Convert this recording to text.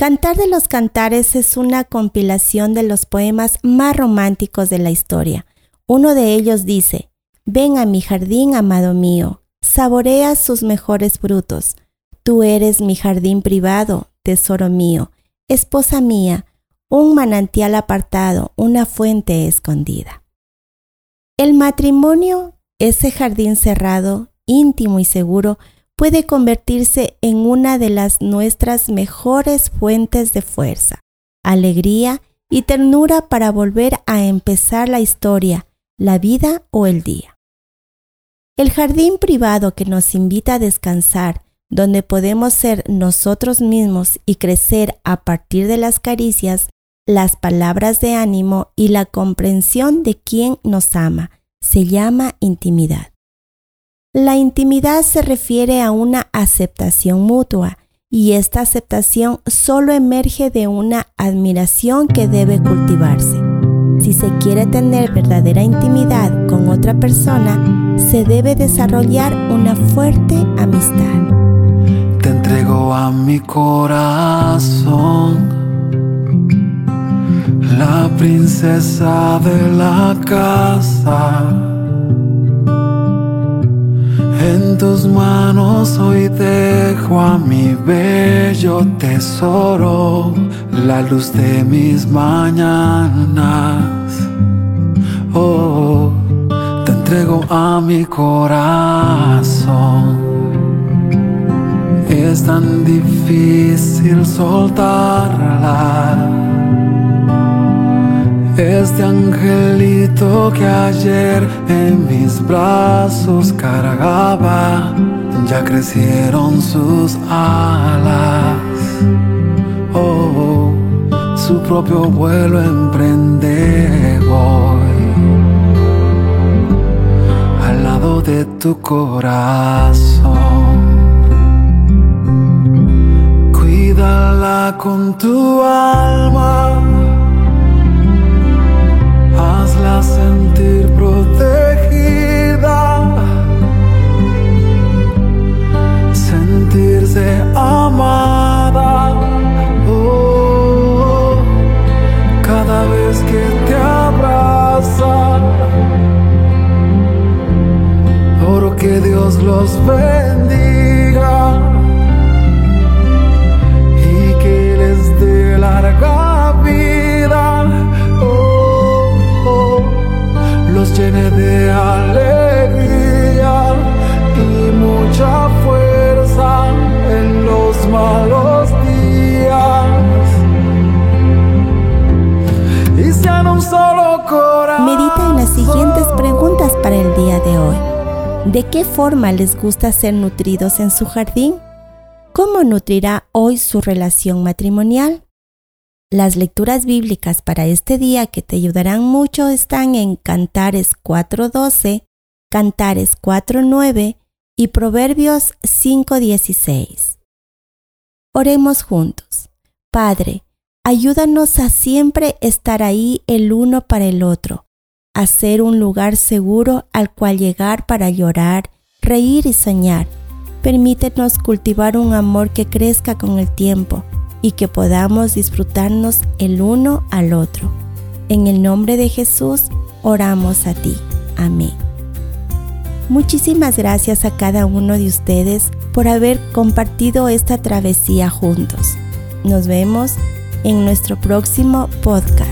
Cantar de los Cantares es una compilación de los poemas más románticos de la historia. Uno de ellos dice, Ven a mi jardín, amado mío, saborea sus mejores frutos. Tú eres mi jardín privado, tesoro mío, esposa mía, un manantial apartado, una fuente escondida. El matrimonio, ese jardín cerrado, íntimo y seguro, puede convertirse en una de las nuestras mejores fuentes de fuerza, alegría y ternura para volver a empezar la historia, la vida o el día. El jardín privado que nos invita a descansar, donde podemos ser nosotros mismos y crecer a partir de las caricias, las palabras de ánimo y la comprensión de quien nos ama, se llama intimidad. La intimidad se refiere a una aceptación mutua y esta aceptación solo emerge de una admiración que debe cultivarse. Si se quiere tener verdadera intimidad con otra persona, se debe desarrollar una fuerte amistad. Te entrego a mi corazón, la princesa de la casa en tus manos hoy dejo a mi bello tesoro, la luz de mis mañanas. Oh, te entrego a mi corazón. Es tan difícil soltarla este angelito que ayer en mis brazos cargaba, ya crecieron sus alas. Oh, su propio vuelo emprende hoy. Al lado de tu corazón. Cuídala con tu alma sentir protegida, sentirse amada. Oh, cada vez que te abraza, oro que Dios los bendiga. De alegría y mucha fuerza en los malos días. Y sean un solo corazón. Medita en las siguientes preguntas para el día de hoy. ¿De qué forma les gusta ser nutridos en su jardín? ¿Cómo nutrirá hoy su relación matrimonial? Las lecturas bíblicas para este día que te ayudarán mucho están en Cantares 4.12, Cantares 4.9 y Proverbios 5.16. Oremos juntos. Padre, ayúdanos a siempre estar ahí el uno para el otro, a ser un lugar seguro al cual llegar para llorar, reír y soñar. Permítenos cultivar un amor que crezca con el tiempo y que podamos disfrutarnos el uno al otro. En el nombre de Jesús oramos a ti. Amén. Muchísimas gracias a cada uno de ustedes por haber compartido esta travesía juntos. Nos vemos en nuestro próximo podcast.